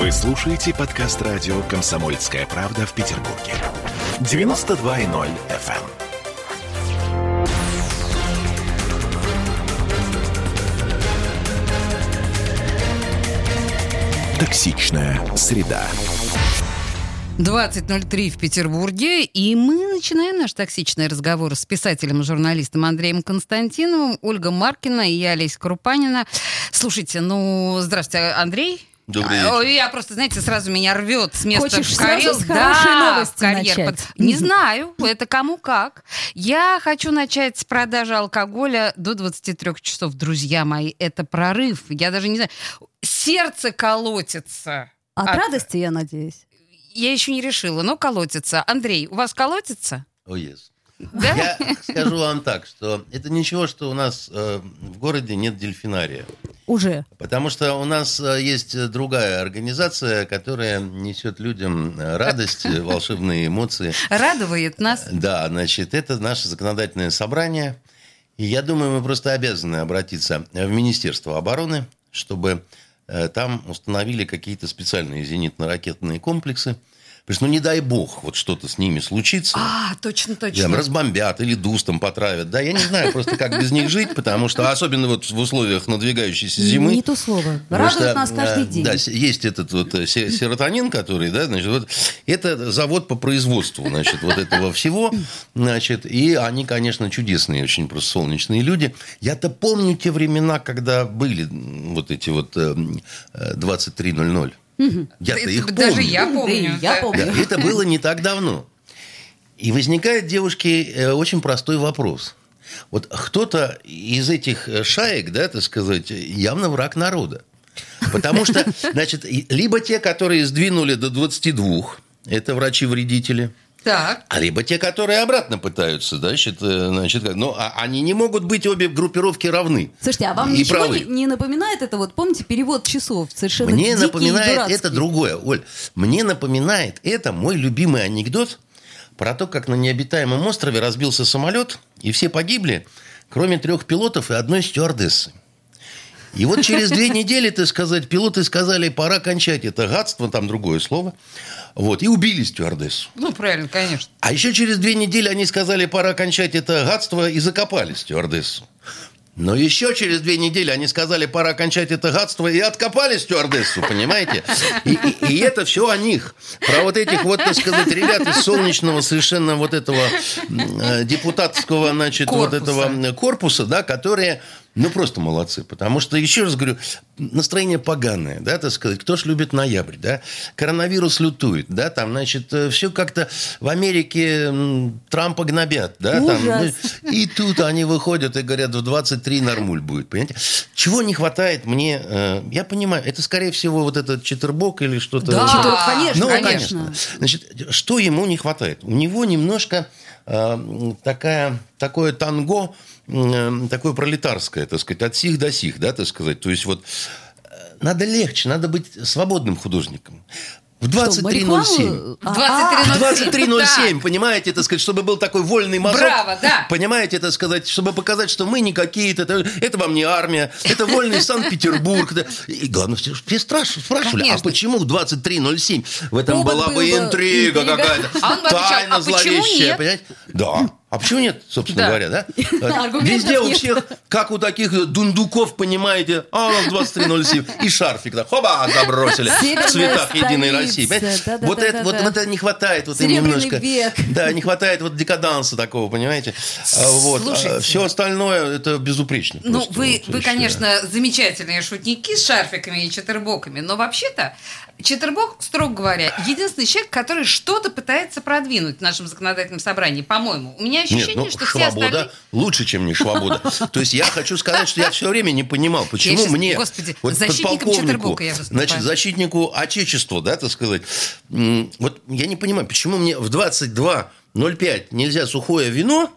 Вы слушаете подкаст радио «Комсомольская правда» в Петербурге. 92.0 FM. Токсичная среда. 20.03 в Петербурге, и мы начинаем наш токсичный разговор с писателем журналистом Андреем Константиновым, Ольга Маркина и я, Олеся Крупанина. Слушайте, ну, здравствуйте, Андрей. Добрый вечер. Я просто, знаете, сразу меня рвет с места Хочешь в сразу карьер. с хорошей да, новости карьер. начать? Под- Не знаю, это кому как. Я хочу начать с продажи алкоголя до 23 часов. Друзья мои, это прорыв. Я даже не знаю. Сердце колотится. От От- радости, я надеюсь. Я еще не решила, но колотится. Андрей, у вас колотится? О, yes. Да? Я скажу вам так, что это ничего, что у нас э, в городе нет дельфинария. Уже. Потому что у нас э, есть э, другая организация, которая несет людям э, радость, волшебные эмоции. Радует нас. Да, значит, это наше законодательное собрание. И я думаю, мы просто обязаны обратиться в Министерство обороны, чтобы там установили какие-то специальные зенитно-ракетные комплексы. Потому что, ну, не дай бог, вот что-то с ними случится. А, точно, точно. Там, разбомбят или дустом потравят. Да, я не знаю просто, как без них жить, потому что, особенно вот в условиях надвигающейся зимы. Не то слово. Радует нас каждый день. Да, есть этот вот э, серотонин, который, да, значит, вот это завод по производству, значит, вот этого всего. Значит, и они, конечно, чудесные очень просто солнечные люди. Я-то помню те времена, когда были вот эти вот эм, э, 23.00. Я-то их помню. Даже я помню. Я помню. Это было не так давно. И возникает девушке э, очень простой вопрос. Вот кто-то из этих э, шаек, да, так сказать, явно враг народа. Потому что, значит, либо те, которые сдвинули до 22, это врачи-вредители – так. а либо те, которые обратно пытаются, да, значит, э, значит, как- но а- они не могут быть обе группировки равны. Слушайте, а вам И ничего правы. не, напоминает это? Вот помните перевод часов? Совершенно Мне дикий и напоминает это другое, Оль. Мне напоминает это мой любимый анекдот про то, как на необитаемом острове разбился самолет, и все погибли, кроме трех пилотов и одной стюардессы. И вот через две недели, так сказать, пилоты сказали, пора кончать это гадство, там другое слово, вот, и убили стюардессу. Ну, правильно, конечно. А еще через две недели они сказали, пора кончать это гадство, и закопали стюардессу. Но еще через две недели они сказали, пора кончать это гадство, и откопали стюардессу, понимаете? И, и- и это все о них. Про вот этих вот, так сказать, ребят из солнечного совершенно вот этого э, депутатского, значит, вот Корпуса. этого м, корпуса, да, которые, ну, просто молодцы. Потому что, еще раз говорю, настроение поганое, да, так сказать. Кто ж любит ноябрь, да? Коронавирус лютует, да, там, значит, все как-то в Америке Трампа гнобят, да, там. Ну, и тут они выходят и говорят, в 23 нормуль будет, понимаете? Чего не хватает мне, э, я понимаю, это, скорее всего, вот этот читербок или что-то... Да. Читер, конечно, Ну, конечно. Значит, что ему не хватает? У него немножко э, такая, такое танго, э, такое пролетарское, так сказать, от сих до сих, да, так сказать. То есть вот э, надо легче, надо быть свободным художником. В Что, 23.07. марихуану? А, 23.07. 23.07, понимаете, так сказать, чтобы был такой вольный мазок. Браво, да. Понимаете, так сказать, чтобы показать, что мы не какие-то, это, это вам не армия, это вольный Санкт-Петербург. да. И главное, все, все спрашивали, а Конечно. почему в 23.07? В этом Повод была был бы интрига интрига. какая-то, А он бы отвечал, тайна а почему зловещая, нет? понимаете? Да. А почему нет, собственно Да. говоря, да? Везде у всех, как у таких дундуков, понимаете, а у нас 23.07, и шарфик, да, хоба, забросили в цветах Единой. России. Да-да-да-да-да. Вот это вот это не хватает, вот немножко. век. Да, не хватает вот декаданса такого, понимаете? А, Вот. Слушайте. все остальное это безупречно. Ну, вы, вот, вы, конечно, замечательные шутники с шарфиками и читербоками, но вообще-то читербок, строго говоря, единственный человек, который что-то пытается продвинуть в нашем законодательном собрании, по-моему. У меня ощущение, Нет, ну, что все швабода остальные... лучше, чем не швабода. То есть я хочу сказать, что я все время не понимал, почему мне, господи, защитником Читербока я значит, защитнику Отечества, да, так сказать, вот я не понимаю, почему мне в 22.05 нельзя сухое вино,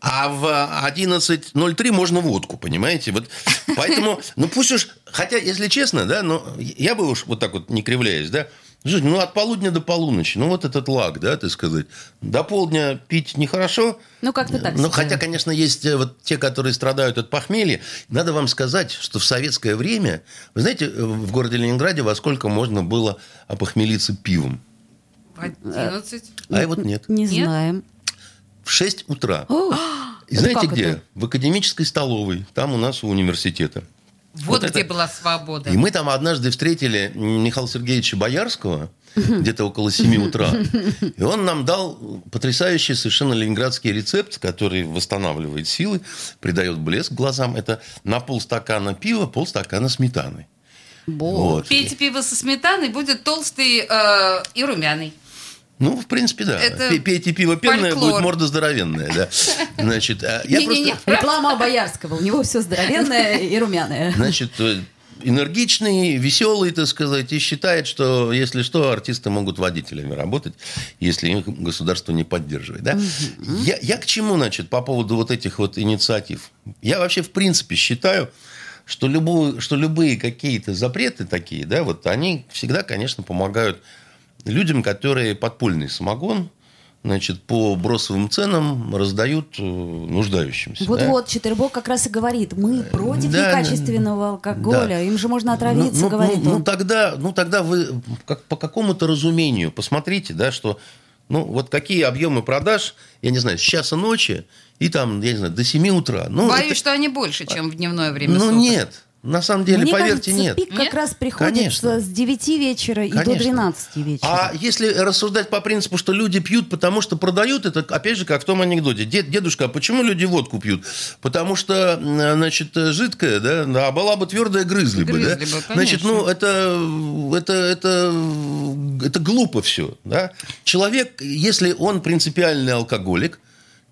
а в 11.03 можно водку, понимаете? Вот поэтому, ну пусть уж, хотя, если честно, да, но я бы уж вот так вот не кривляясь, да, Жень, ну от полудня до полуночи, ну вот этот лаг, да, ты сказать. До полдня пить нехорошо. Ну, как-то так Ну, хотя, конечно, есть э, вот те, которые страдают от похмелья. Надо вам сказать, что в советское время, вы знаете, в городе Ленинграде во сколько можно было опохмелиться пивом? 11. А и вот нет. Не Нет? знаем. В 6 утра. О, И знаете где? это? В академической столовой. Там у нас у университета. Вот, Вот где это- была свобода. И мы там однажды встретили Михаила Сергеевича Боярского, где-то около 7 утра. И он нам дал потрясающий совершенно ленинградский рецепт, который восстанавливает силы, придает блеск глазам. Это на полстакана пива, полстакана сметаны. Вот. Пейте пиво со сметаной, будет толстый э, и румяный. Ну, в принципе, да. Это Пей- Пейте пиво пенное, фольклор. будет морда здоровенная. Да. Значит, а я Не-не-не. просто... Реклама Боярского. У него все здоровенное и румяное. Значит, э, энергичный, веселый, так сказать, и считает, что, если что, артисты могут водителями работать, если их государство не поддерживает. Да? Я, я к чему, значит, по поводу вот этих вот инициатив? Я вообще, в принципе, считаю, что, любую, что любые какие-то запреты такие, да, вот они всегда, конечно, помогают людям, которые подпольный самогон, значит, по бросовым ценам раздают э, нуждающимся. да. Вот-вот, Четвербок как раз и говорит, мы против Да, некачественного алкоголя, да. им же можно отравиться, ну, ну, говорит ну, он. ну, тогда, ну, тогда вы как, по какому-то разумению посмотрите, да, что ну, вот какие объемы продаж, я не знаю, с часа ночи и там, я не знаю, до 7 утра. Ну, Боюсь, это- что они больше, чем в дневное время ну суток. нет, на самом деле, Мне поверьте, кажется, нет. пик как Нет? раз приходится Конечно. с 9 вечера и до Конечно. 12 вечера. А если рассуждать по принципу, что люди пьют, потому что продают, это опять же как в том анекдоте. Дед, дедушка, а почему люди водку пьют? Потому что, значит, жидкая, да, а была бы твердая, грызли бы, да? Грызли бы, Значит, конечно. ну, это, это, это, это глупо все, да? Человек, если он принципиальный алкоголик,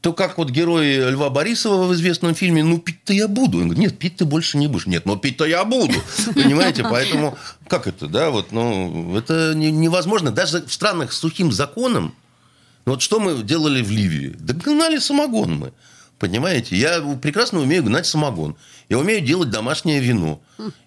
то как вот герой Льва Борисова в известном фильме, ну, пить-то я буду. Он говорит, нет, пить ты больше не будешь. Нет, но пить-то я буду. Понимаете? Поэтому, как это, да, вот, ну, это не- невозможно. Даже в странах с сухим законом, ну, вот что мы делали в Ливии? Да гнали самогон мы. Понимаете? Я прекрасно умею гнать самогон. Я умею делать домашнее вино.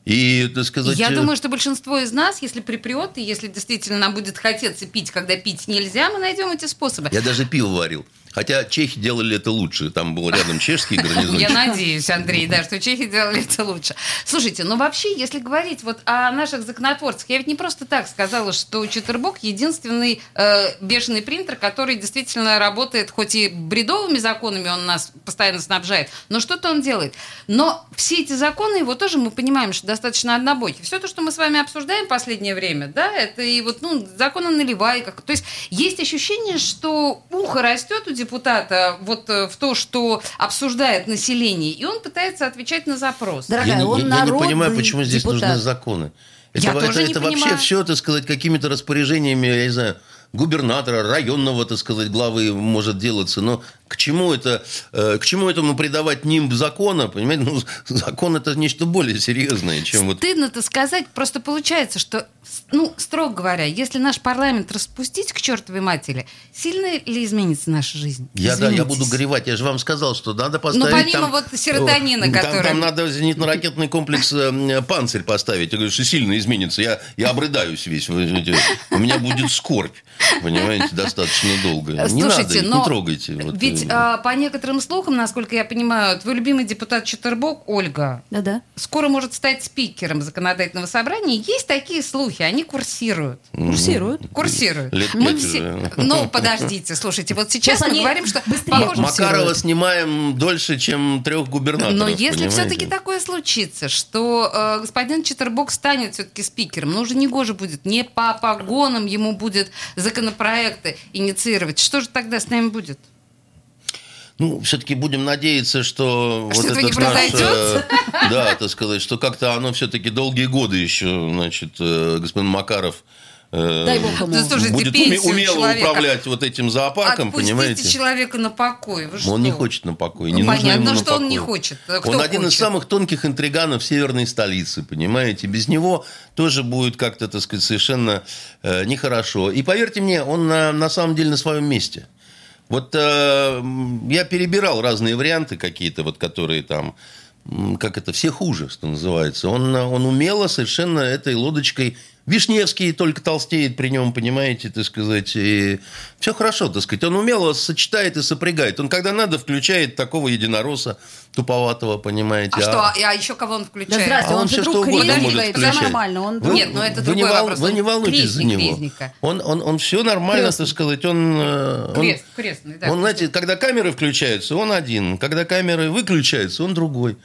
И, так сказать... Я э, думаю, что большинство из нас, если припрет, и если действительно нам будет хотеться пить, когда пить нельзя, мы найдем эти способы. Я даже пиво варил. Хотя чехи делали это лучше. Там был рядом чешский гарнизон. Я надеюсь, Андрей, да, что чехи делали это лучше. Слушайте, ну вообще, если говорить вот о наших законотворцах, я ведь не просто так сказала, что Четвербок единственный э, бешеный принтер, который действительно работает, хоть и бредовыми законами он нас постоянно снабжает, но что-то он делает. Но все эти законы, его тоже мы понимаем, что достаточно однобокие. Все то, что мы с вами обсуждаем в последнее время, да, это и вот, ну, закон о наливайках. То есть есть ощущение, что ухо растет у депутата вот э, в то, что обсуждает население, и он пытается отвечать на запрос. Дорогая, я, не- он я не народный понимаю, почему здесь депутат. нужны законы. Это, Я это- тоже не это вообще все, так сказать, какими-то распоряжениями, я не знаю, губернатора, районного, так сказать, главы может делаться. Но к чему это, э, к чему этому придавать нимб закона? Понимаете, ну, закон это нечто более серьезное, чем вот Стыдно-то сказать, просто получается, что, ну, строго говоря, если наш парламент распустить к чертовой матери, сильно ли изменится наша жизнь? Я, да, я буду горевать. Я же вам сказал, что надо поставить... Ну, помимо там- вот серотонина, О, там- который- Там, надо зенитно-ракетный комплекс э, «Панцирь» поставить. Я говорю, что сильно изменится. Я, я обрыдаюсь весь. У меня будет скорбь, понимаете, достаточно долго. Не надо, Слушайте, но не трогайте. Вот, ведь а, по некоторым слухам, насколько я понимаю, твой любимый депутат Четербок, Ольга, Да-да. скоро может стать спикером законодательного собрания. Есть такие слухи, они курсируют. Курсируют. Курсируют. Лет Мы все... уже. Ну, подождите, слушайте, вот сейчас, Сейчас мы говорим, что похоже, Макарова снимаем дольше, чем трех губернаторов. Но если все-таки такое случится, что э, господин Четербок станет все-таки спикером, ну уже не гоже будет, не по погонам ему будет законопроекты инициировать, что же тогда с нами будет? Ну, все-таки будем надеяться, что, Что вот не этот наш, э, да, так сказать, что как-то оно все-таки долгие годы еще, значит, э, господин Макаров э, Дай бог ему. Да слушайте, будет уме- умело человека. управлять вот этим зоопарком, Отпустите понимаете? человека на покой. Вы Он не что? хочет на покой. Ну, Не нужно понятно, ему на что он не покой. хочет. Кто он один из хочет? самых тонких интриганов северной столицы, понимаете? Без него тоже будет как-то, так сказать, совершенно э, нехорошо. И поверьте мне, он на, на самом деле на своем месте. Вот э, я перебирал разные варианты какие-то, вот которые там, как это, все хуже, что называется. Он, э, он умело совершенно этой лодочкой Вишневский только толстеет при нем, понимаете, так сказать. И все хорошо, так сказать. Он умело сочетает и сопрягает. Он, когда надо, включает такого единороса туповатого, понимаете. А, что, а еще кого он Да включает? здрасте, А он он же все друг что угодно Резника, может это включать. нормально. Он Вы- Нет, ну это вы не, другой вол- вопрос. вы не волнуйтесь за крестник него. Резника. Он, он, он все нормально, Крестный. так сказать. Он, э, он, Крест, крестный, да. он, знаете, когда камеры включаются, он один. Когда камеры выключаются, он другой.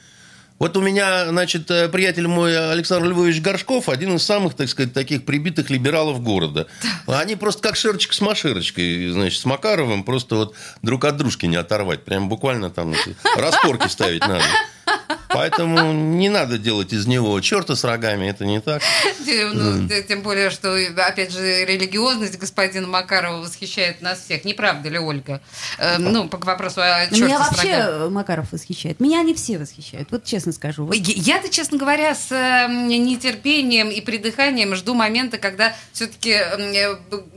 Вот у меня, значит, э, приятель мой Александр Львович Горшков, один из самых, так сказать, таких прибитых либералов города. Они просто как шерочка с маширочкой, значит, с Макаровым, просто вот друг от дружки не оторвать. Прям буквально там распорки ставить надо. Поэтому не надо делать из него черта с рогами, это не так. Ну, Тем более, что, опять же, религиозность господина Макарова восхищает нас всех. Не правда ли, Ольга? Э, Ну, по вопросу о Но Меня чёрте с вообще рогами. э, Макаров восхищает. Меня они все восхищают. Вот честно скажу. Я-то, честно говоря, с э, нетерпением и придыханием жду момента, когда все-таки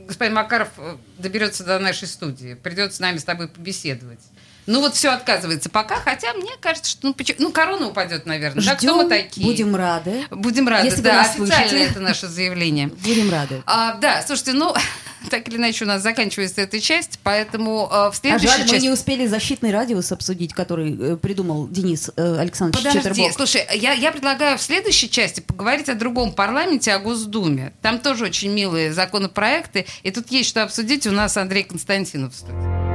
господин Макаров э, доберется до нашей студии, придет с нами с тобой побеседовать. Ну вот все отказывается пока, хотя мне кажется, что ну, почему- ну корона упадет, наверное. Да, кто мы Ждем, такие? будем рады. Будем рады, Если да, официально слышите. это наше заявление. Будем рады. А, да, слушайте, ну, так или иначе у нас заканчивается эта часть, поэтому э, в А следующей жаль, мы части... не успели защитный радиус обсудить, который э, придумал Денис э, Александрович Подожди, Четербок. слушай, я, я предлагаю в следующей части поговорить о другом парламенте, о Госдуме. Там тоже очень милые законопроекты, и тут есть что обсудить. У нас Андрей Константинов в студии.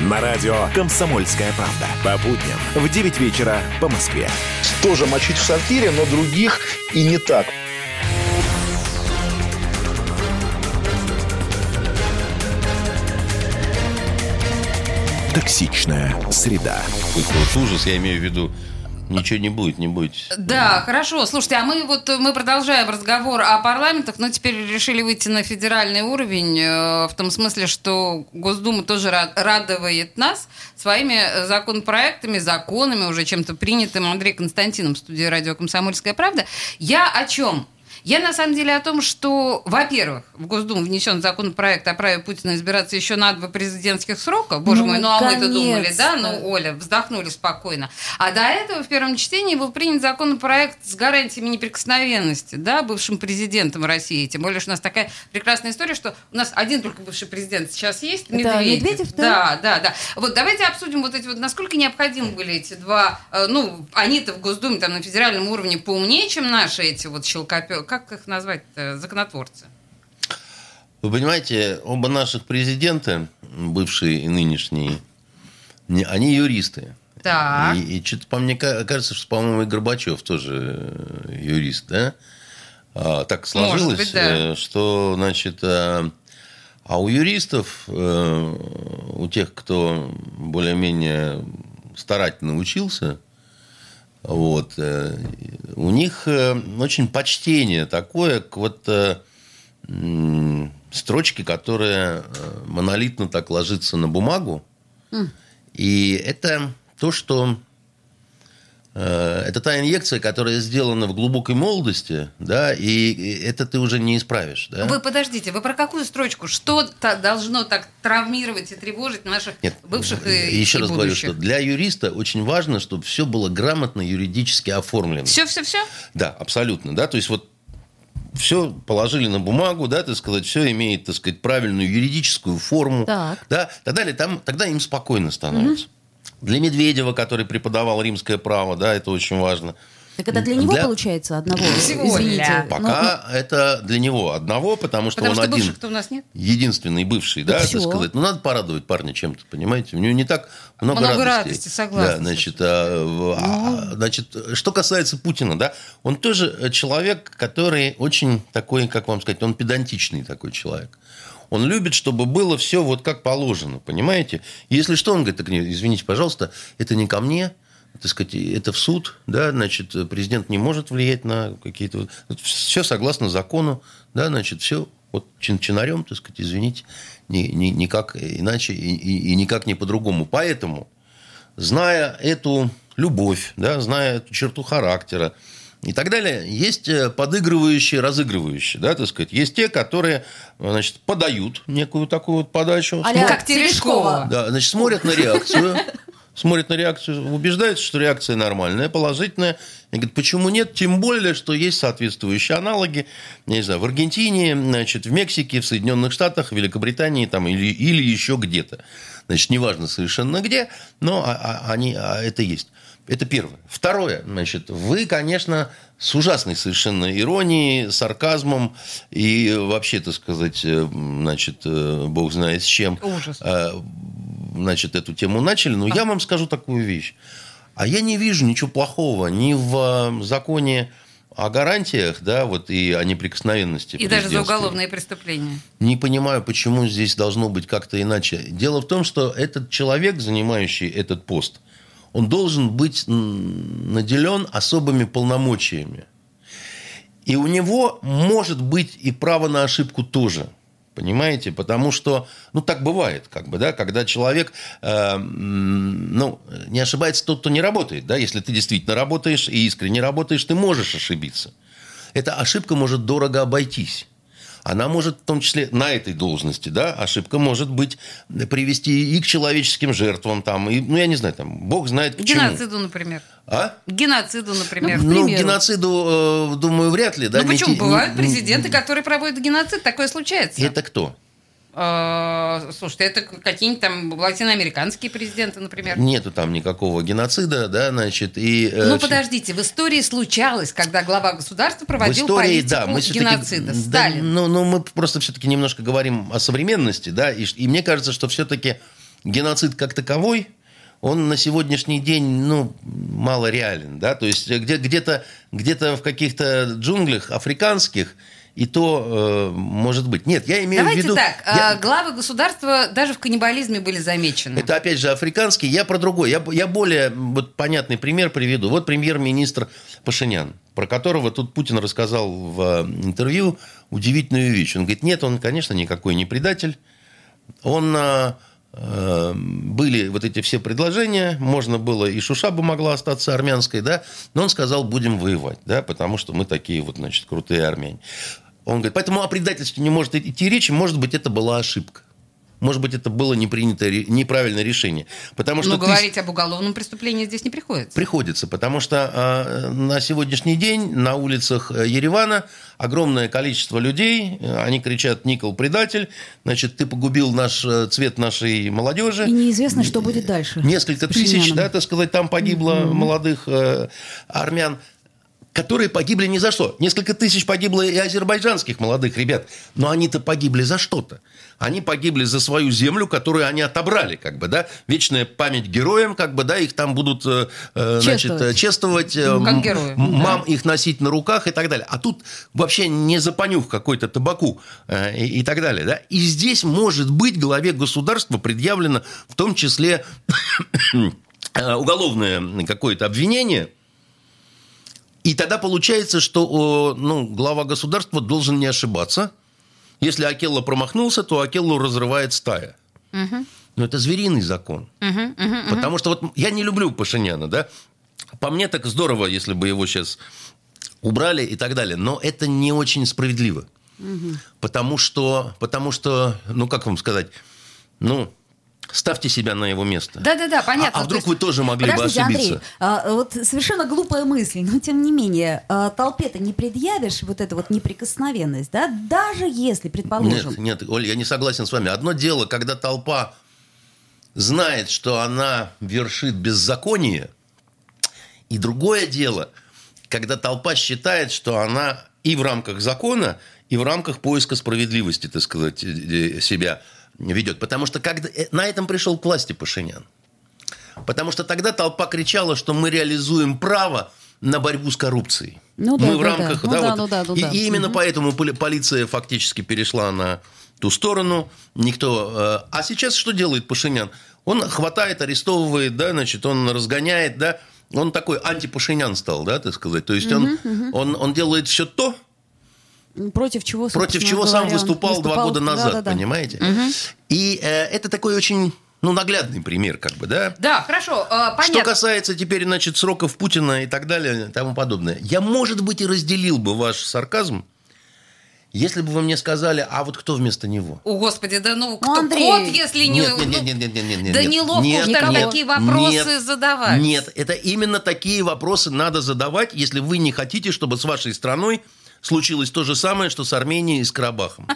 На радио «Комсомольская правда». По будням в 9 вечера по Москве. Тоже мочить в сортире, но других и не так. Токсичная среда. Ужас, я имею в виду, ничего не будет, не бойтесь. Да, хорошо. Слушайте, а мы вот мы продолжаем разговор о парламентах, но теперь решили выйти на федеральный уровень э, в том смысле, что Госдума тоже ра- радует нас своими э, законопроектами, законами, уже чем-то принятым Андреем Константином в студии радио «Комсомольская правда». Я о чем? Я на самом деле о том, что, во-первых, в Госдуму внесен законопроект о праве Путина избираться еще на два президентских срока. Боже Ну, мой, ну а мы-то думали, да? Ну, Оля, вздохнули спокойно. А до этого в первом чтении был принят законопроект с гарантиями неприкосновенности, да, бывшим президентом России. Тем более, что у нас такая прекрасная история, что у нас один только бывший президент сейчас есть, Медведев. Медведев, Да, да? да, да. Вот давайте обсудим вот эти вот, насколько необходимы были эти два, э, ну, они-то в Госдуме, там, на федеральном уровне поумнее, чем наши эти вот щелкопё... Как их назвать-то? Законотворцы. Вы понимаете, оба наших президента, бывшие и нынешние, не- они юристы. Так. И, что-то по мне ка- кажется, что, по-моему, и Горбачев тоже э, юрист, да? А, так сложилось, быть, да. э, что, значит, э, а у юристов, э, у тех, кто более-менее старательно учился, вот, э, у них э, очень почтение такое к вот э, строчке, которая монолитно так ложится на бумагу. И это то, что это та инъекция, которая сделана в глубокой молодости, да, и это ты уже не исправишь, да. Вы подождите, вы про какую строчку? Что то должно так травмировать и тревожить наших Нет, бывших и, еще и раз говорю, что будущих? для юриста очень важно, чтобы все было грамотно юридически оформлено. Все, все, все? Да, абсолютно, да, то есть вот все положили на бумагу, да, так сказать, все имеет, так сказать, правильную юридическую форму, Так. да, тогда, ли там, тогда им спокойно становится. Для Медведева, который преподавал римское право, да, это очень важно. Так это для него Для- получается одного? Всего Извините. для- Ну, Пока это для него одного, потому что Потому он что один. бывших-то у нас нет. единственный бывший, да, так сказать. Ну, надо порадовать парня чем-то, понимаете? У него не так много, Много радостей. радости, согласна, Да, значит, а, а, значит, что касается Путина, да, он тоже человек, который очень такой, как вам сказать, он педантичный такой человек. Он любит, чтобы было все вот как положено, понимаете? Если что, он говорит, извините, пожалуйста, это не ко мне, так сказать, это в суд, да, значит, президент не может влиять на какие-то... Все согласно закону, да, значит, все вот чин чинарем, так сказать, извините, ни, ни, никак иначе и, и, и никак не по-другому. Поэтому, зная эту любовь, да, зная эту черту характера, и так далее. Есть э, подыгрывающие, разыгрывающие, да, так сказать. Есть те, которые, значит, подают некую такую вот подачу. А-ля Как Терешкова. Да, значит, смотрят на реакцию, смотрят на реакцию, убеждаются, что реакция нормальная, положительная. И говорят, почему нет? Тем более, что есть соответствующие аналоги, не знаю, в Аргентине, значит, в Мексике, в Соединенных Штатах, в Великобритании там, или, или еще где-то. Значит, неважно совершенно где, но а- а- они, а это есть. Это первое. Второе, значит, вы, конечно, с ужасной совершенно иронией, сарказмом и вообще, так сказать, э, значит, э, бог знает с чем, Ужас. э, значит, эту тему начали. Но я вам скажу такую вещь. А я не вижу ничего плохого ни в законе о гарантиях, да, вот и о неприкосновенности. И даже за уголовные преступления. Не понимаю, почему здесь должно быть как-то иначе. Дело в том, что этот человек, занимающий этот пост, он должен быть наделен особыми полномочиями. И у него может быть и право на ошибку тоже. Понимаете? Потому что, ну, так бывает, как бы, да, когда человек, э, ну, не ошибается тот, кто не работает, да, если ты действительно работаешь и искренне работаешь, ты можешь ошибиться. Эта ошибка может дорого обойтись. Она может, в том числе на этой должности, да, ошибка может быть привести и к человеческим жертвам, там, и, ну, я не знаю, там, бог знает к чему. геноциду, например. А? Геноциду, например. Ну, к примеру. геноциду, э, думаю, вряд ли, да. ну не почему? те- Бывают не- президенты, которые проводят геноцид, такое случается. Это кто? А, Слушайте, это какие-нибудь там латиноамериканские президенты, например. Нету там никакого геноцида, да, значит, и... э, Ну, подождите, в истории случалось, когда глава государства В проводил истории, политику да, мы геноцида. да, Сталин. ну, ну, мы просто все-таки немножко говорим о современности, да, и, и мне кажется, что все-таки геноцид как таковой, он на сегодняшний день, ну, мало реален, да, то есть где, где-то, где-то в каких-то джунглях африканских и то э, может быть. Нет, я имею Давайте в виду... так, я- а, главы государства даже в каннибализме были замечены. Это, опять же, африканский. Я про другой. Я, я более вот, понятный пример приведу. Вот премьер-министр Пашинян, про которого тут Путин рассказал в э, интервью удивительную вещь. Он говорит, нет, он, конечно, никакой не предатель. Он... э, э, были вот эти все предложения, можно было, и Шушаба могла остаться армянской, да, но он сказал, будем воевать, да, потому что мы такие вот, значит, крутые армяне. Он говорит, поэтому о предательстве не может идти речи, может быть, это была ошибка. Может быть, это было не принято, неправильное решение. Потому что Но ты- говорить об уголовном преступлении здесь не приходится. Приходится, потому что э, на сегодняшний день на улицах э, Еревана огромное количество людей, э, они кричат «Никол предатель», значит, ты погубил наш э, цвет нашей молодежи. И неизвестно, что будет дальше. Несколько тысяч, да, так сказать, там погибло молодых э, армян, которые погибли ни за что. Несколько тысяч погибло и азербайджанских молодых ребят, но они-то погибли за что-то. Они погибли за свою землю, которую они отобрали, как бы, да. Вечная память героям, как бы, да, их там будут, э, э, значит, чествовать, э, Как м- героев, м- да. мам их носить на руках и так далее. А тут вообще не за понюх какой-то табаку э, и, и так далее, да. И здесь может быть главе государства предъявлено в том числе э, уголовное какое-то обвинение. И тогда получается, что ну, глава государства должен не ошибаться. Если Акелло промахнулся, то Акеллу разрывает стая. Но это звериный закон. Потому что вот я не люблю Пашиняна, да. По мне так здорово, если бы его сейчас убрали и так далее. Но это не очень справедливо. Потому что, потому что, ну как вам сказать, ну, ставьте себя на его место. Да-да-да, понятно. А, а То вдруг есть- вы тоже могли Подождите, бы ошибиться? Андрей, а, вот совершенно глупая мысль, но тем не менее, а, толпе-то не предъявишь вот эту вот неприкосновенность, да? Даже если, предположим, Нет, нет, Оль, я не согласен с вами. Одно дело, когда толпа знает, что она вершит беззаконие, и другое дело, когда толпа считает, что она и в рамках закона, и в рамках поиска справедливости, так сказать, э, э, себя ведет. Потому что когда, э, на этом пришел к власти Пашинян. Потому что тогда толпа кричала, что мы реализуем право на борьбу с коррупцией. Ну да, мы в да, рамках, да. Ну да, да, вот- ну да, ну и, да. и именно Мгм. поэтому поли- полиция фактически перешла на ту сторону. Никто. э, А сейчас что делает Пашинян? Он хватает, арестовывает, да, значит, он разгоняет, да. он такой антипашинян стал, да, так сказать. То есть он, он, он делает все то, Против чего, против чего сам говоря, он выступал, два года назад, Да-да-да. понимаете? И э, это такой очень, ну, наглядный пример, как бы, да? Да, хорошо, э, Что понятно. касается теперь, значит, сроков Путина и так далее и тому подобное, я, может быть, и разделил бы ваш сарказм, если бы вы мне сказали, а вот кто вместо него? О, Господи, да ну, кто Андрей. кот, если не... Нет, нет, ну, нет, нет, нет, нет, нет, Да нет. неловко Нет, нет, такие вопросы нет, задавать. Нет, это именно такие вопросы надо задавать, если вы не хотите, чтобы с вашей страной случилось то же самое, что с Арменией и с Карабахом.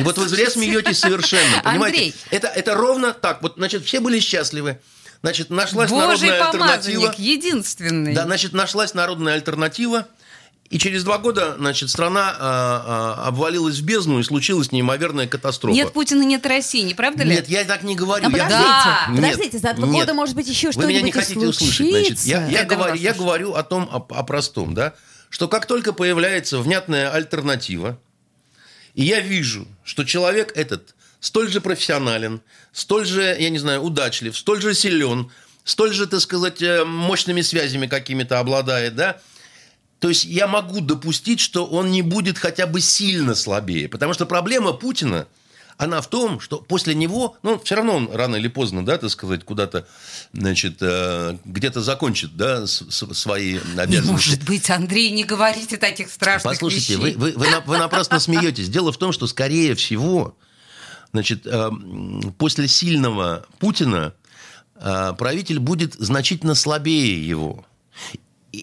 Вот вы зря смеетесь совершенно, понимаете? Андрей. Это, это ровно так. Вот, значит, все были счастливы. Значит, нашлась Божий народная альтернатива. единственный. Да, значит, нашлась народная альтернатива. И через два года, значит, страна а, а, обвалилась в бездну, и случилась неимоверная катастрофа. Нет Путина, нет России, не правда ли? Нет, я так не говорю. А Я- подождите, Да. Нет, подождите, за два нет. года, может быть, еще Вы что-нибудь меня не хотите услышать, значит. Я, я говорю, я говорю о том, о, о простом, да, что как только появляется внятная альтернатива, и я вижу, что человек этот столь же профессионален, столь же, я не знаю, удачлив, столь же силен, столь же, так сказать, э, мощными связями какими-то обладает, да, то есть я могу допустить, что он не будет хотя бы сильно слабее. Потому что проблема Путина, она в том, что после него, ну, все равно он рано или поздно, да, так сказать, куда-то, значит, э, где-то закончит, да, свои Не обязанности. может быть, Андрей, не говорите таких страшных Послушайте, вещей. вы, вы, вы, на- вы напрасно смеетесь. Дело в том, что, скорее всего, значит, э, после сильного Путина э, правитель будет значительно слабее его.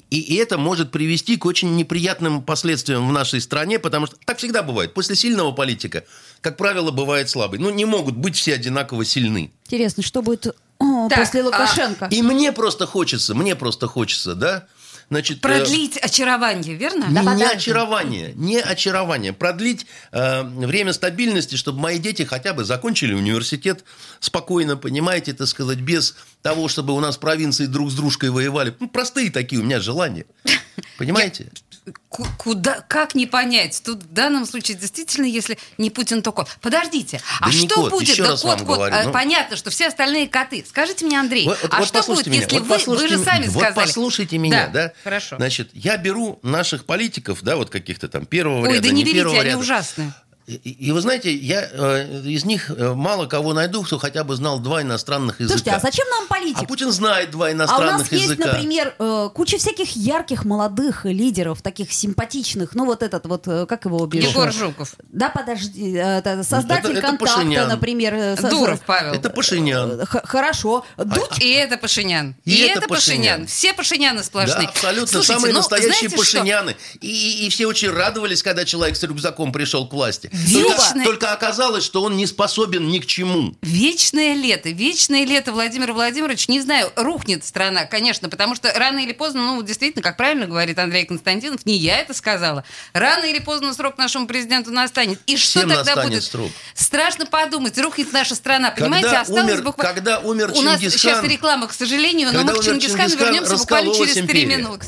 И, и это может привести к очень неприятным последствиям в нашей стране, потому что так всегда бывает. После сильного политика, как правило, бывает слабый. Ну, не могут быть все одинаково сильны. Интересно, что будет о, Так, после а- Лукашенко? И мне просто хочется, мне просто хочется, да, значит... э, Продлить очарование, верно? Не, не очарование, не очарование. Продлить э, время стабильности, чтобы мои дети хотя бы закончили университет спокойно, понимаете, так сказать, без того, чтобы у нас провинции друг с дружкой воевали. Ну, простые такие у меня желания. Понимаете? Ку- Куда, как не понять? Тут в данном случае действительно, если не Путин, то кот. Подождите, а Да не что кот, будет? еще да раз кот, вам кот, говорю, а, ну. понятно, что все остальные коты. Скажите мне, Андрей, Вот- а вот что будет, меня, если вот вы, вы же сами вот сказали? послушайте меня, да? Хорошо. Значит, я беру наших политиков, да, вот каких-то там первого Ой, ряда, да не берите, первого они ряда. ужасные. И, и вы знаете, я э, из них э, мало кого найду, кто хотя бы знал два иностранных языка. Слушайте, а зачем нам А политик? Путин знает два А у иностранных нас есть, языка. например, э, куча всяких ярких молодых лидеров, таких симпатичных. Ну, вот этот вот, э, как его бишь? Егор Жуков. Да, подожди, э, это создатель Это- это контакта, Пашинян. например. э, со- Дуров Павел. Это Пашинян. Х- Хорошо. Дудь И это Пашинян. И И, это это Пашинян. Пашинян. Все Пашиняны сплошные. Да, абсолютно. Слушайте, Самые ну, настоящие пашиняны. И, и- и все очень радовались, когда человек с рюкзаком пришел к власти. Вечное- Только, только оказалось, что он не способен ни к чему. Вечное лето. Вечное лето, Владимир Владимирович, не знаю, рухнет страна, конечно, потому что рано или поздно, ну, действительно, как правильно говорит Андрей Константинов, не я это сказала, рано или поздно срок нашему президенту настанет. И что Всем тогда будет? срок. Страшно подумать, рухнет наша страна. Понимаете, Когда осталось умер- буквально... когда умер У нас Чингисхан- сейчас реклама, к сожалению, но мы к Чингисхану Чингисхан, вернемся буквально через три империя. минуты.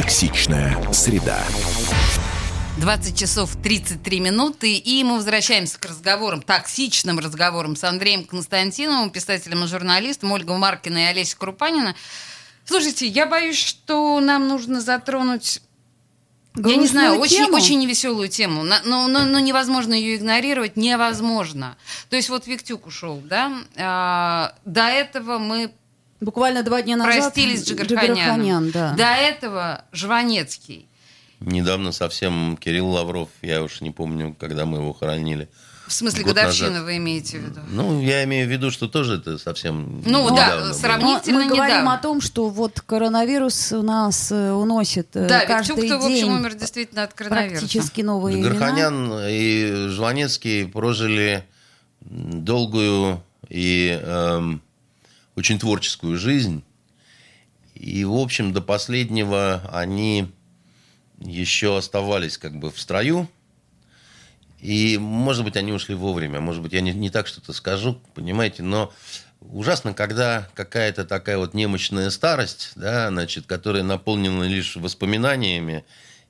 Токсичная среда. 20 часов 33 минуты, и мы возвращаемся к разговорам, токсичным разговорам с Андреем Константиновым, писателем и журналистом, Ольгой Маркиной и Олесей Крупанина. Слушайте, я боюсь, что нам нужно затронуть я не Грустную знаю, очень, тему? очень невеселую тему. Но, но, но невозможно ее игнорировать, невозможно. То есть вот Виктюк ушел, да? А, до этого мы Буквально два дня назад. простились с Джигарханяном. Джигарханян, да. До этого Жванецкий. Недавно совсем Кирилл Лавров, я уж не помню, когда мы его хоронили. В смысле, Год годовщину назад. вы имеете в виду? Ну, я имею в виду, что тоже это совсем Ну, да, недавно Сравнительно мы говорим недавно. о том, что вот коронавирус у нас э, уносит э, Да, каждый Виктюк-то, в общем, день умер действительно от коронавируса. практически новые имена. Гарханян и Жванецкий прожили долгую и эм, очень творческую жизнь. И, в общем, до последнего они еще оставались как бы в строю. И, может быть, они ушли вовремя. Может быть, я не, не так что-то скажу, понимаете, но ужасно, когда какая-то такая вот немощная старость, да, значит, которая наполнена лишь воспоминаниями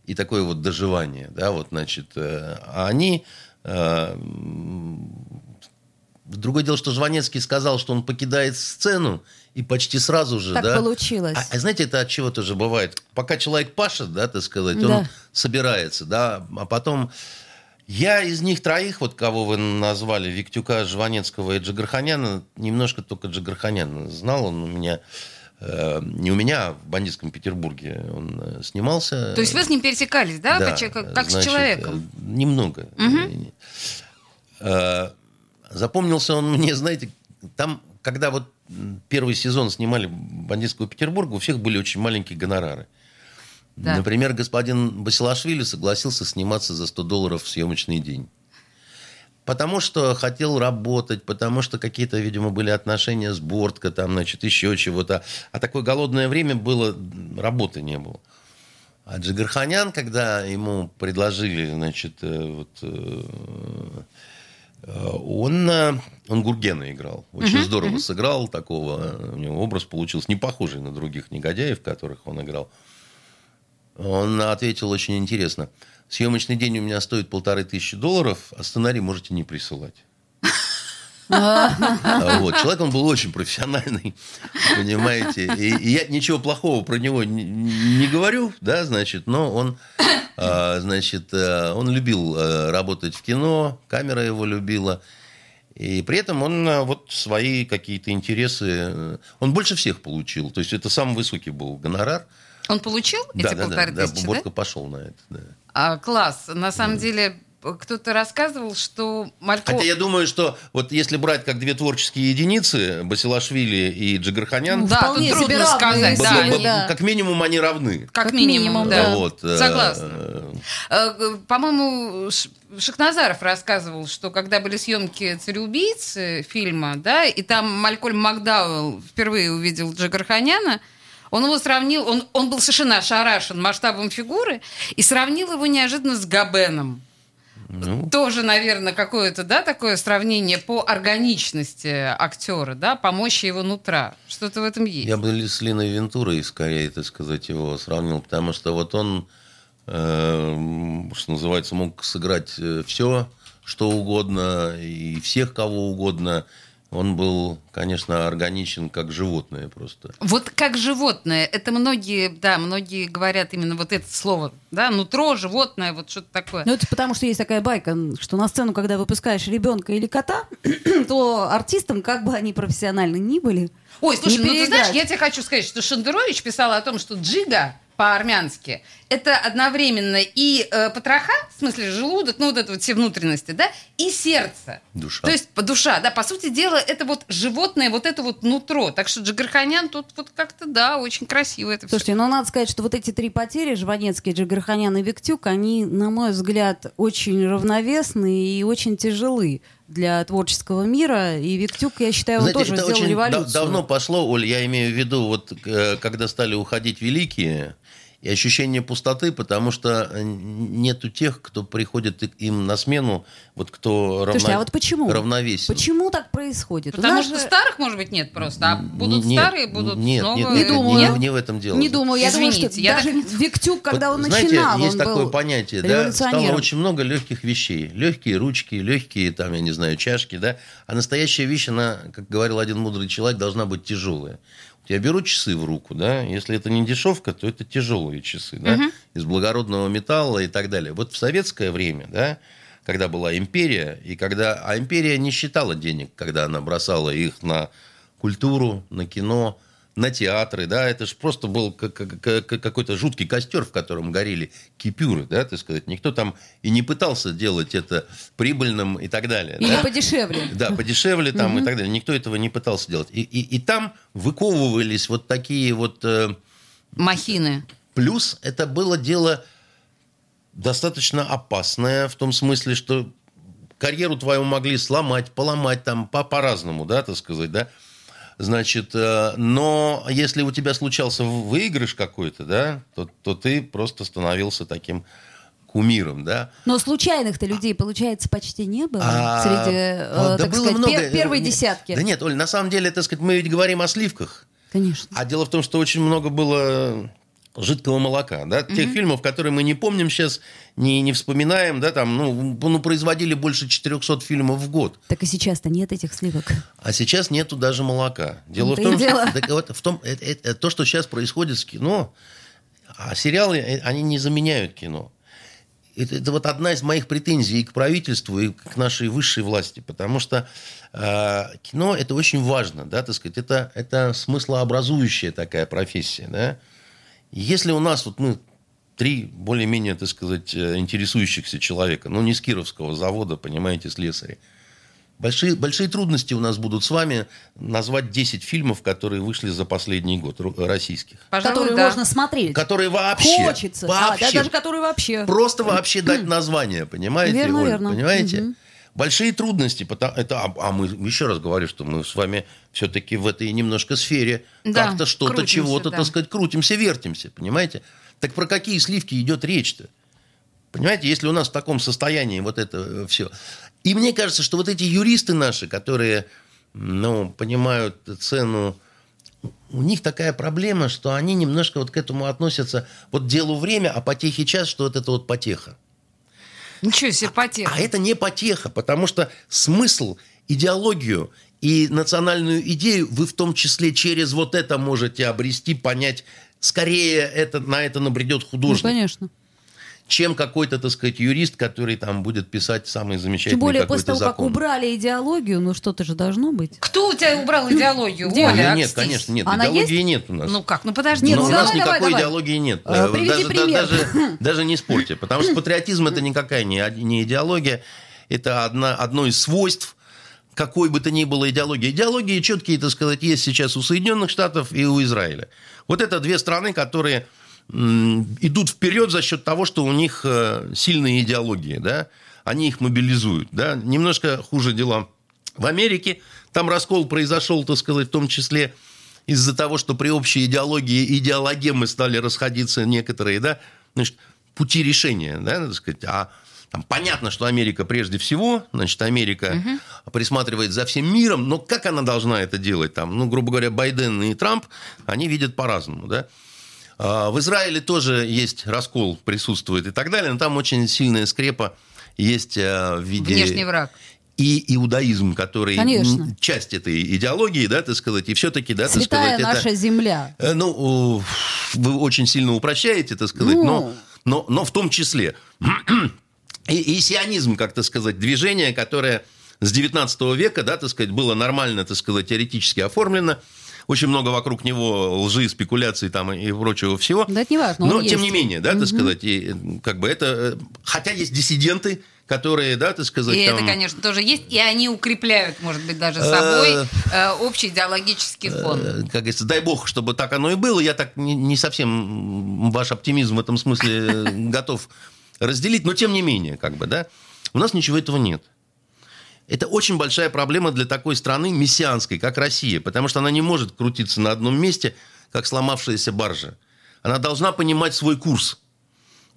и такое вот доживание, да, вот, значит, э, а они... Э, другое дело, что Жванецкий сказал, что он покидает сцену, и почти сразу же, Так да. получилось. А, а знаете, это от чего тоже бывает? Пока человек пашет, да, так сказать, Да. он собирается, да, а потом я из них троих, вот кого вы назвали, Виктюка, Жванецкого и Джигарханяна, немножко только Джигарханяна знал, он у меня, э, не у меня, а в бандитском Петербурге он э, снимался. То есть вы с ним пересекались, да, Да, как, как- как с значит, человеком? э, Немного. Э, Запомнился он мне, знаете, там, когда вот первый сезон снимали «Бандитского Петербурга», у всех были очень маленькие гонорары. Да. Например, господин Басилашвили согласился сниматься за 100 долларов в съемочный день. Потому что хотел работать, потому что какие-то, видимо, были отношения с Бортко, там, значит, еще чего-то. А такое голодное время было, работы не было. А Джигарханян, когда ему предложили, значит, э, вот, э, он, э, он Гургена играл. Очень здорово сыграл такого. э, У него образ получился не похожий на других негодяев, которых он играл. Он ответил очень интересно. Съемочный день у меня стоит полторы тысячи долларов, а сценарий можете не присылать. А Вот. Человек, он был очень профессиональный, понимаете. И, и я ничего плохого про него не, не говорю, да, значит, но он, а, значит, э, он любил э, работать в кино, камера его любила. И при этом он э, вот свои какие-то интересы... Он больше всех получил. То есть это самый высокий был гонорар. Он получил эти да, да, полторы да, тысячи, да, да? Борька пошел на это. Да. А, класс. На самом деле, кто-то рассказывал, что Малько... Хотя я думаю, что вот если брать как две творческие единицы, Басилашвили и Джигарханян, Да, Вполне тут трудно равные сказать. Да, они- да. как минимум они равны. как, Как минимум, минимум, да. Вот, э, Согласна. э, Э, По-моему, Шахназаров рассказывал, что когда были съемки «Цареубийцы» фильма, да, и там Малькольм Макдауэлл впервые увидел Джигарханяна, он его сравнил, он, он был совершенно ошарашен масштабом фигуры и сравнил его неожиданно с Габеном. Ну, Тоже, наверное, какое-то, да, такое сравнение по органичности актера, да, по мощи его нутра. Что-то в этом есть. я бы с Линой Вентурой скорее, так сказать, его сравнил, потому что вот он, э, что называется, мог сыграть все, что угодно, и всех, кого угодно. Он был, конечно, органичен, как животное просто. Вот как животное, это многие, да, многие говорят именно вот это слово, да, нутро, животное, вот что-то такое. Ну, это потому, что есть такая байка, что на сцену, когда выпускаешь ребенка или кота, то артистам, как бы они профессионально ни были, Ой, слушай, не ну ты знаешь, я тебе хочу сказать, что Шендерович писал о том, что джига по-армянски это одновременно и э, потроха, в смысле желудок, ну вот это вот все внутренности, да, и сердце. Душа. То есть по- душа, да, по сути дела, это вот животное, вот это вот нутро. Так что Джигарханян тут вот как-то, да, очень красиво это все. Слушайте, ну надо сказать, что вот эти три потери, Жванецкий, Джигарханян и Виктюк, они, на мой взгляд, очень равновесны и очень тяжелы для творческого мира. И Виктюк, я считаю, он Знаете, тоже это сделал очень да- революцию. давно пошло, Оль, я имею в виду, вот э, когда стали уходить великие, и ощущение пустоты, потому что э, нету тех, кто приходит им на смену, вот кто равно... Слушайте, а вот почему? равновесен. Почему так происходит? Потому нас что же- старых, может быть, нет просто, а будут Нет, старые, будут нет, новые. Нет, Не нет, думаю. Не, не в этом дело. Не думаю, я думаю, Извините, что я даже так- Виктюк, когда Вот он знаете, начинал, есть он такое был понятие, да, стало очень много легких вещей. Легкие ручки, легкие, там, я не знаю, чашки, да. А настоящая вещь, она, как говорил один мудрый человек, должна быть тяжелая. Я беру часы в руку, да, если это не дешевка, то это тяжелые часы, да, из благородного металла и так далее. Вот в советское время, да, когда была империя, и когда... А империя не считала денег, когда она бросала их на культуру, на кино, на театры, да, это же просто был как- как- как- какой-то жуткий костер, в котором горели кипюры, да, так сказать. Никто там и не пытался делать это прибыльным и так далее. Или да? подешевле. Да, подешевле там и так далее. Никто этого не пытался делать. И, и, и там выковывались вот такие вот... э, Махины. Плюс это было дело достаточно опасное, в том смысле, что карьеру твою могли сломать, поломать там по- по-разному, да, так сказать, да. Значит, э, но если у тебя случался выигрыш какой-то, да, то, то ты просто становился таким кумиром, да. Но случайных-то людей, получается, почти не было А, среди, э, да так было сказать, много. пер- первой Э, десятки. Да нет, Оль, на самом деле, так сказать, мы ведь говорим о сливках. Конечно. А дело в том, что очень много было жидкого молока, да, тех фильмов, которые мы не помним сейчас, не, не вспоминаем, да, там, ну, ну, производили больше 400 фильмов в год, Так и сейчас-то нет этих сливок. а сейчас нету даже молока. Дело в том-то и том, дело. что, так вот, в том, это- это- то, что сейчас происходит с кино, а сериалы, э, они не заменяют кино. Это, это вот одна из моих претензий и к правительству, и к нашей высшей власти, потому что э, кино это очень важно, да, так сказать, это, это смыслообразующая такая профессия, да. Если у нас вот мы три более-менее, так сказать, э, интересующихся человека, ну, не с Кировского завода, понимаете, слесари, Большие, большие трудности у нас будут с вами назвать 10 фильмов, которые вышли за последний год, ру- российских. Пожалуй, которые да. можно смотреть. Которые вообще... Хочется. А, Вообще. да, даже которые вообще. Просто вообще дать название, понимаете, Верно, Оль? верно. Понимаете? Мгм. Большие трудности, потому, это, а, а мы еще раз говорю, что мы с вами все-таки в этой немножко сфере Да, как-то что-то, чего-то, да. так сказать, крутимся, вертимся, понимаете? Так про какие сливки идет речь-то? Понимаете, если у нас в таком состоянии вот это все. И мне кажется, что вот эти юристы наши, которые, ну, понимают цену, у них такая проблема, что они немножко вот к этому относятся, вот делу время, а потехе час, что вот это вот потеха. Ничего себе, потеха. А это не потеха, потому что смысл, идеологию и национальную идею вы в том числе через вот это можете обрести, понять. Скорее это, на это набредет Ну, художник, конечно. Чем какой-то, так сказать, юрист, который там будет писать самый замечательный Тем более после того, как закон. убрали идеологию, ну что-то же должно быть. Кто у тебя убрал идеологию? Где? Оля, Нет, нет, конечно, нет, Она идеологии нет у нас. Ну как, ну подожди. Нет, Но ну у ну нас давай, никакой давай. идеологии нет. А, приведи даже, пример. даже, даже не спорьте. Потому что патриотизм это никакая не, не идеология. Это одна, одно из свойств какой бы то ни было идеологии. Идеологии четкие, так сказать, есть сейчас у Соединенных Штатов и у Израиля. Вот это две страны, которые идут вперед за счет того, что у них э, сильные идеологии, да, они их мобилизуют, да. Немножко хуже дела в Америке. Там раскол произошел, так сказать, в том числе из-за того, что при общей идеологии идеологемы стали расходиться некоторые, да, значит, пути решения, да, так сказать, а там понятно, что Америка прежде всего, значит, Америка присматривает за всем миром, но как она должна это делать? Там, ну, грубо говоря, Байден и Трамп, они видят по-разному, да. А, В Израиле тоже есть раскол, присутствует и так далее, но там очень сильная скрепа есть э, в виде... Внешний враг. И иудаизм, который Конечно. часть этой идеологии, да, так сказать, и все-таки, да, так Святая сказать, наша это... земля. Э, Ну, вы очень сильно упрощаете, так сказать, Ну. но, но, но в том числе. И, и сионизм, как то сказать, движение, которое с 19 века, да, так сказать, было нормально, так сказать, теоретически оформлено. Очень много вокруг него лжи, спекуляций там и прочего всего. Да это не важно, Но, есть. тем не менее, да, так сказать, и, э, как бы это... э, Хотя есть диссиденты, которые, да, так сказать, И это, там- конечно, тоже есть. И они укрепляют, может быть, даже собой э, общий идеологический фон. Как говорится, дай бог, чтобы так оно и было. Я так не, не совсем ваш оптимизм в этом смысле готов разделить, но тем не менее, как бы, да, у нас ничего этого нет. Это очень большая проблема для такой страны мессианской, как Россия, потому что она не может крутиться на одном месте, как сломавшаяся баржа. Она должна понимать свой курс.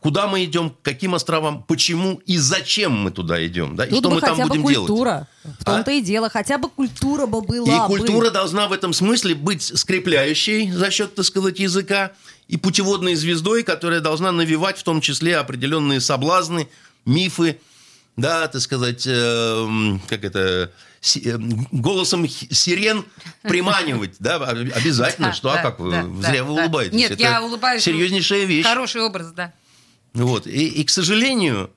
Куда мы идем, к каким островам, почему и зачем мы туда идем, да, и Тут что бы мы там бы будем делать. культура. В том-то А? и дело. Хотя бы культура бы была. И бы. культура должна в этом смысле быть скрепляющей за счет, так сказать, языка и путеводной звездой, которая должна навевать в том числе определенные соблазны, мифы, да, так сказать, э, как это, э, голосом сирен приманивать, да, об- обязательно, Да, что, а как вы, да, зря вы улыбаетесь. Нет, Это я улыбаюсь. Серьезнейшая вещь. Хороший образ, да. Вот. И, и, к сожалению,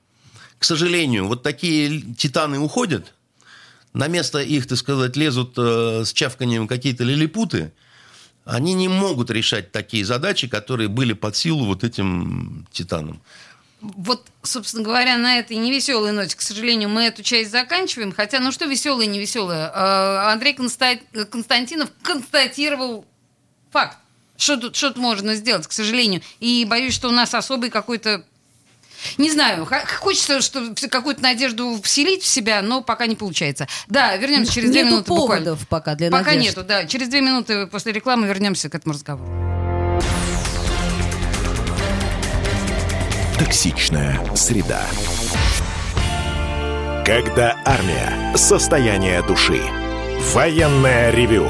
к сожалению, вот такие титаны уходят, на место их, так сказать, лезут э, с чавканием какие-то лилипуты, они не могут решать такие задачи, которые были под силу вот этим титанам. Вот, собственно говоря, на этой невеселой ноте, к сожалению, мы эту часть заканчиваем. Хотя, ну что веселое и невеселое? Э, Андрей Конста- Константинов констатировал факт. Что тут, что тут можно сделать, к сожалению. И боюсь, что у нас особый какой-то Не знаю, хочется что какую-то надежду вселить в себя, но пока не получается. Да, вернемся через две Нету минуты буквально. поводов пока для Пока надежд. нету, да. Через две минуты после рекламы вернемся к этому разговору. Токсичная среда. Когда армия. Состояние души. Военное ревю.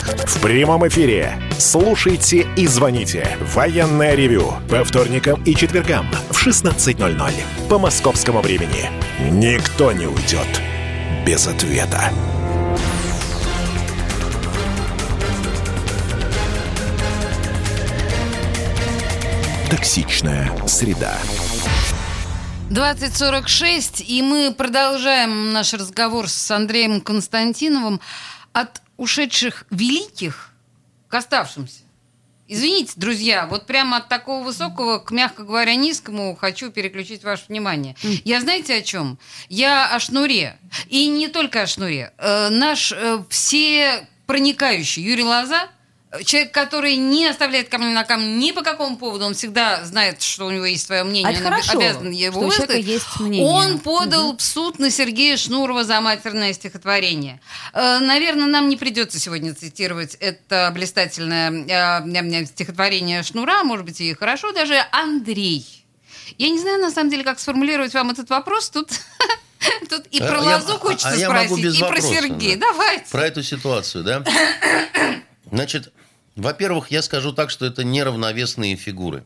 В прямом эфире. Слушайте и звоните. Военное ревю. По вторникам и четвергам в 16.00 по московскому времени. Никто не уйдет без ответа. Токсичная среда. 2046, и мы продолжаем наш разговор с Андреем Константиновым от ушедших великих к оставшимся. Извините, друзья, вот прямо от такого высокого к, мягко говоря, низкому хочу переключить ваше внимание. Я знаете о чем? Я о шнуре. И не только о шнуре. Э, наш э, все проникающий Юрий Лоза, человек, который не оставляет камня на камне ни по какому поводу, он всегда знает, что у него есть свое мнение, А это он хорошо, обязан его что у человека высказать. есть мнение. Он подал в суд на Сергея Шнурова за матерное стихотворение. Э, Наверное, нам не придется сегодня цитировать это блистательное э, стихотворение Шнура, может быть, и хорошо даже. Андрей. Я не знаю, на самом деле, как сформулировать вам этот вопрос. Тут, тут и А про Лозу а- хочется а я могу спросить, и про Сергея. да. Давайте. Про эту ситуацию, да? Значит, во-первых, я скажу так, что это неравновесные фигуры.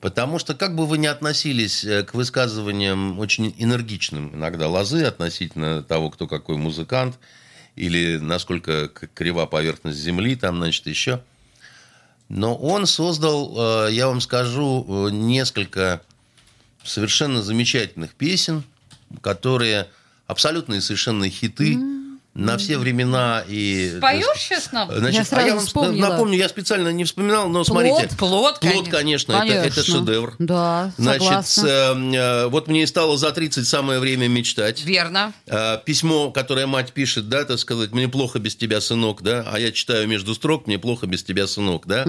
Потому что, как бы вы ни относились э, к высказываниям очень энергичным иногда лозы относительно того, кто какой музыкант, или насколько крива поверхность земли, там, значит, еще. Но он создал, э, я вам скажу, э, несколько совершенно замечательных песен, которые абсолютные совершенно хиты на все времена. И, Поешь сейчас нам? Значит, Я а сразу я вам вспомнила. напомню, я специально не вспоминал, но смотрите. Плод, Плод, конечно, это, это Конечно. шедевр. Да, Значит, согласна. э, э, вот мне и стало за 30 самое время мечтать. Верно. Э, Письмо, которое мать пишет, да, так сказать, мне плохо без тебя, сынок, да, а я читаю между строк, мне плохо без тебя, сынок, да.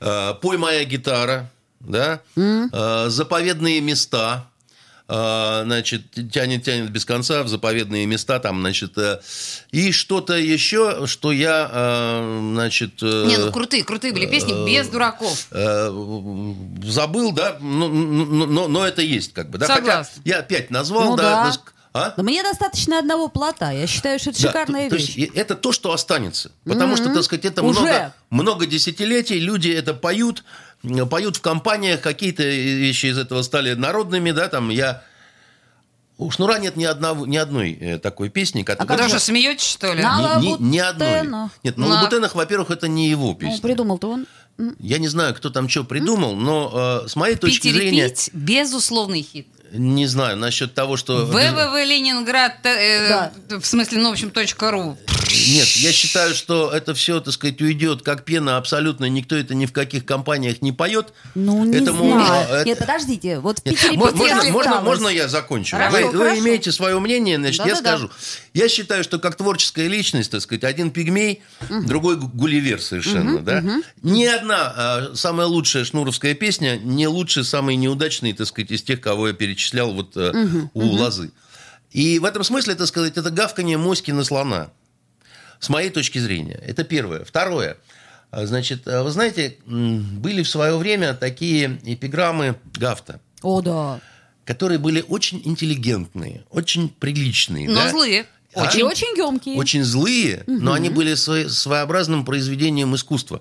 Э, Пой моя гитара, да. Э, Заповедные места. Э, Значит, тянет, тянет без конца в заповедные места, там, значит, э, и что-то еще, что я, э, значит... Не, ну крутые, крутые были песни без дураков. забыл, да, но, но, но- но это есть, как бы, да. Согласна. Хотя я опять назвал, Ну да. да. а? Да мне достаточно одного плота. Я считаю, что это Да, шикарная то- то вещь. есть и это то, что останется. Потому что, так сказать, это Уже. много, много десятилетий, люди это поют, поют в компаниях, какие-то вещи из этого стали народными, да, там я... У Шнура нет ни, одного, ни одной э, такой песни, А которая... когда же смеетесь, что ли? На ни, ни- ни одной. Нет, на На- Лабутенах, во-первых, это не его Ну, песня. придумал-то он. Я не знаю, кто там что придумал, но э, с моей точки или зрения... пить – безусловный хит. Не знаю, насчет того, что... ВВВ Ленинград, э, в смысле, ну, в общем, точка ру. Нет, я считаю, что это все, так сказать, уйдет как пена абсолютно. Никто это ни в каких компаниях не поет. Ну, не Этому, знаю. э, Нет, подождите. Вот в Нет, Питере мо- пяти можно, можно, можно я закончу? Хорошо, вы, вы хорошо. имеете свое мнение, значит, я Да-да-да. скажу. Я считаю, что как творческая личность, так сказать, один пигмей, другой гу- гулливер совершенно, да. Ни одна а, самая лучшая шнуровская песня не лучше самой неудачной, так сказать, из тех, кого я перечислял вот э, у Лозы. И в этом смысле, так сказать, это гавканье моськи на слона. С моей точки зрения. Это первое. Второе. А, Значит, а, вы знаете, были в свое время такие эпиграммы Гафта О, да. которые были очень интеллигентные, очень приличные. Но да? злые. А? И очень емкие. Очень злые, но они были свое- своеобразным произведением искусства.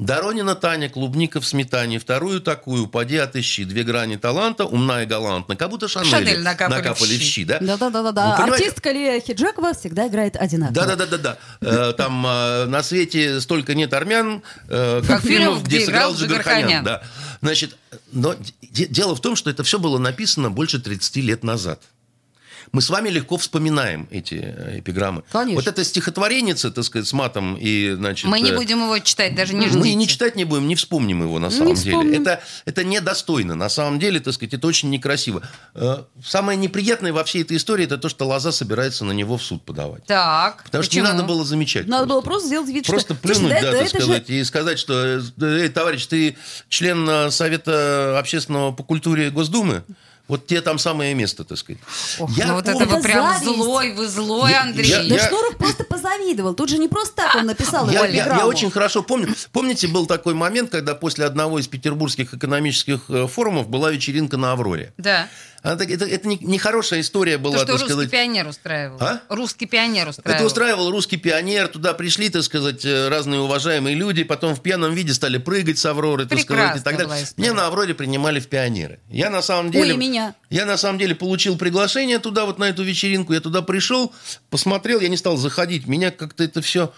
Доронина Таня, клубника в сметане, вторую такую, поди отыщи, две грани таланта, умная и галантна, как будто Шанель, Шанель накапали накапали в щи. щи, да? Да-да-да-да. Вы понимаете- Артистка Лия Хиджакова всегда играет одинаково. Да-да-да-да-да. Э, Там э, на свете столько нет армян, э, как фильмов, где сыграл Джигарханян. Да. Значит, но де- дело в том, что это все было написано больше 30 лет назад. Мы с вами легко вспоминаем эти э, эпиграммы. Конечно. Вот это стихотвореница, так сказать, с матом и, значит... Мы не э, будем его читать, даже не мы ждите. не читать не будем, не вспомним его на Не самом деле. вспомним. Это, это недостойно. На самом деле, так сказать, это очень некрасиво. Э, Самое неприятное во всей этой истории это то, что Лоза собирается на него в суд подавать. Так, Потому что почему? не надо было замечать. Надо было просто. просто сделать вид, Просто что... плюнуть, Слушай, да, да, так это же- сказать, и сказать, что, э, эй, товарищ, ты член Совета общественного по культуре Госдумы, вот тебе там самое место, так сказать. Ох, Я ну вот это вы прям зависть. злой, вы злой, Я- Андрей. я- Да я- Шнуров просто позавидовал. Тут же не просто так он написал Я, его я- я очень хорошо помню. Помните, был такой момент, когда после одного из петербургских экономических э, форумов была вечеринка на Авроре. Да. Так- это это не- нехорошая история была, То, что так русский сказать. пионер устраивал. А? Русский пионер устраивал. Это устраивал русский пионер, туда пришли, так сказать, э, разные уважаемые люди, потом в пьяном виде стали прыгать с Авроры, так сказать, и так далее. Меня на Авроре принимали в пионеры. Я на самом деле... и меня. Я на самом деле получил приглашение туда, вот на эту вечеринку. Я туда пришел, посмотрел, я не стал заходить. Меня как-то это все...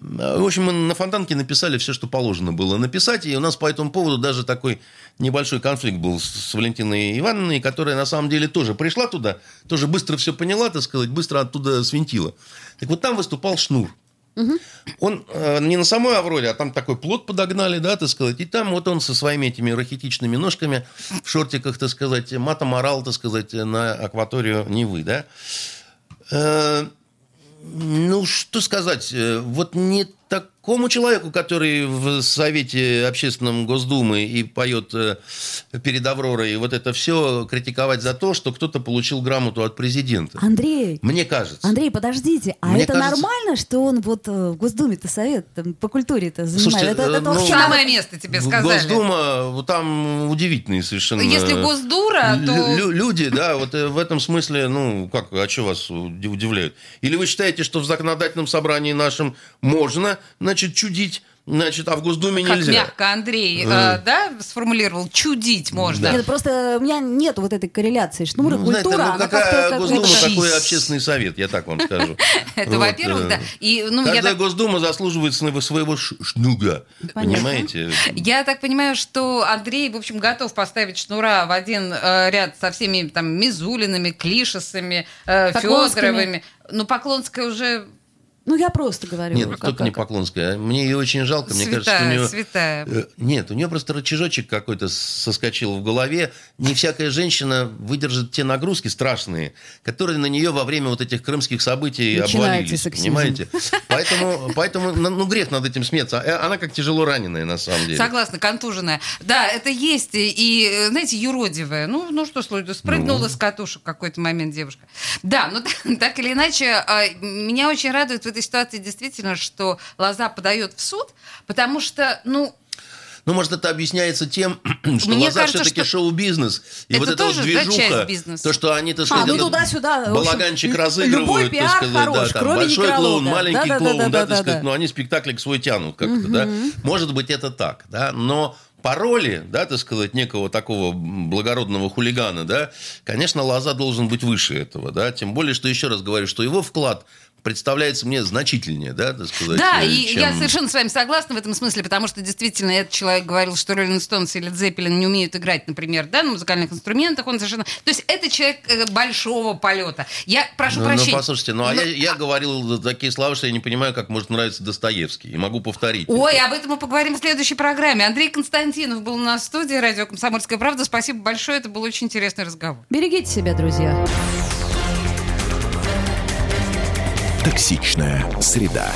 В общем, мы на фонтанке написали все, что положено было написать. И у нас по этому поводу даже такой небольшой конфликт был с- Валентиной Ивановной, которая на самом деле тоже пришла туда, тоже быстро все поняла, так сказать, быстро оттуда свинтила. Так вот там выступал Шнур. Он э, не на самой Авроре, а там такой плод подогнали, да, так сказать. И там вот он со своими этими рахитичными ножками в шортиках, так сказать, матом орал, так сказать, на акваторию Невы, да. Ну, что сказать, э, вот не такому человеку, который в Совете Общественном Госдумы и поет э, перед Авророй, вот это все критиковать за то, что кто-то получил грамоту от президента. Андрей, Мне кажется. Андрей, подождите, а Мне это кажется- нормально, что он вот э, в Госдуме-то совет там, по культуре-то занимает? Слушайте, это, это э, ну, вообще Самое надо- место тебе сказали. Госдума, вот там удивительные совершенно... Если Госдура, то... лю- люди, да, вот э, в этом смысле, ну, как, а что вас уди- удивляют? Или вы считаете, что в законодательном собрании нашем можно, значит, чудить, значит, а в Госдуме Как нельзя? мягко Андрей, э, да, сформулировал, чудить можно. Нет, просто у меня нет вот этой корреляции. Шнур и Ну, знаете, культура, ну, она какая как- Госдума, Учись. такой общественный совет, я так вам скажу. Это, во-первых, э, да. И, ну, так, Госдума заслуживает своего, шнуга, понимаете? я так понимаю, что Андрей, в общем, готов поставить Шнура в один э, ряд со всеми там Мизулинами, Клишесами, э. Федоровыми. Ну, Поклонская уже Ну, я просто говорю. Нет, как- только не Поклонская. Мне ее очень жалко. Мне святая, кажется, что у нее... святая. Э, Нет, у нее просто рычажочек какой-то соскочил в голове. Не всякая женщина выдержит те нагрузки страшные, которые на нее во время вот этих крымских событий обвалились. сексизм. Понимаете? Поэтому, поэтому ну, ну, грех над этим смеяться. А Она как тяжело раненая, на самом деле. Согласна, контуженная. Да, это есть. И, э, знаете, юродивая. Ну, ну что, случилось, спрыгнула с катушек в какой-то момент девушка. Да, ну так, так или иначе, а, меня очень радует этой ситуации действительно, что Лоза подает в суд, потому что, ну, Ну, может, это объясняется тем, что Мне кажется, все-таки что шоу-бизнес. И это вот эта вот да, движуха, бизнеса. то, что они, так А, сказать, ну этот туда-сюда. общем, балаганчик любой разыгрывают, пиар так сказать, хорош, да, там, кроме большой некролога. клоун, маленький Да-да-да-да-да-да. клоун, да, так сказать, ну, они спектаклик свой тянут как-то, да. Может быть, это так, да, но по роли, да, так сказать, некого такого благородного хулигана, да, конечно, Лоза должен быть выше этого, да, тем более, что, еще раз говорю, что его вклад представляется мне значительнее, да, так сказать, да, э, и чем- я совершенно с вами согласна в этом смысле, потому что действительно этот человек говорил, что Роллинг Стоунс или Дзеппелин не умеют играть, например, да, на музыкальных инструментах, он совершенно... То есть это человек э, большого полета. Я прошу Ну, ну, прощения. послушайте, ну, а я, я говорил такие слова, что я не понимаю, как может нравиться Достоевский. И могу повторить. Ой, об этом мы поговорим в следующей программе. Андрей Константинов был у нас в студии радио «Комсомольская правда». Спасибо большое, это был очень интересный разговор. Берегите себя, друзья. Токсичная среда.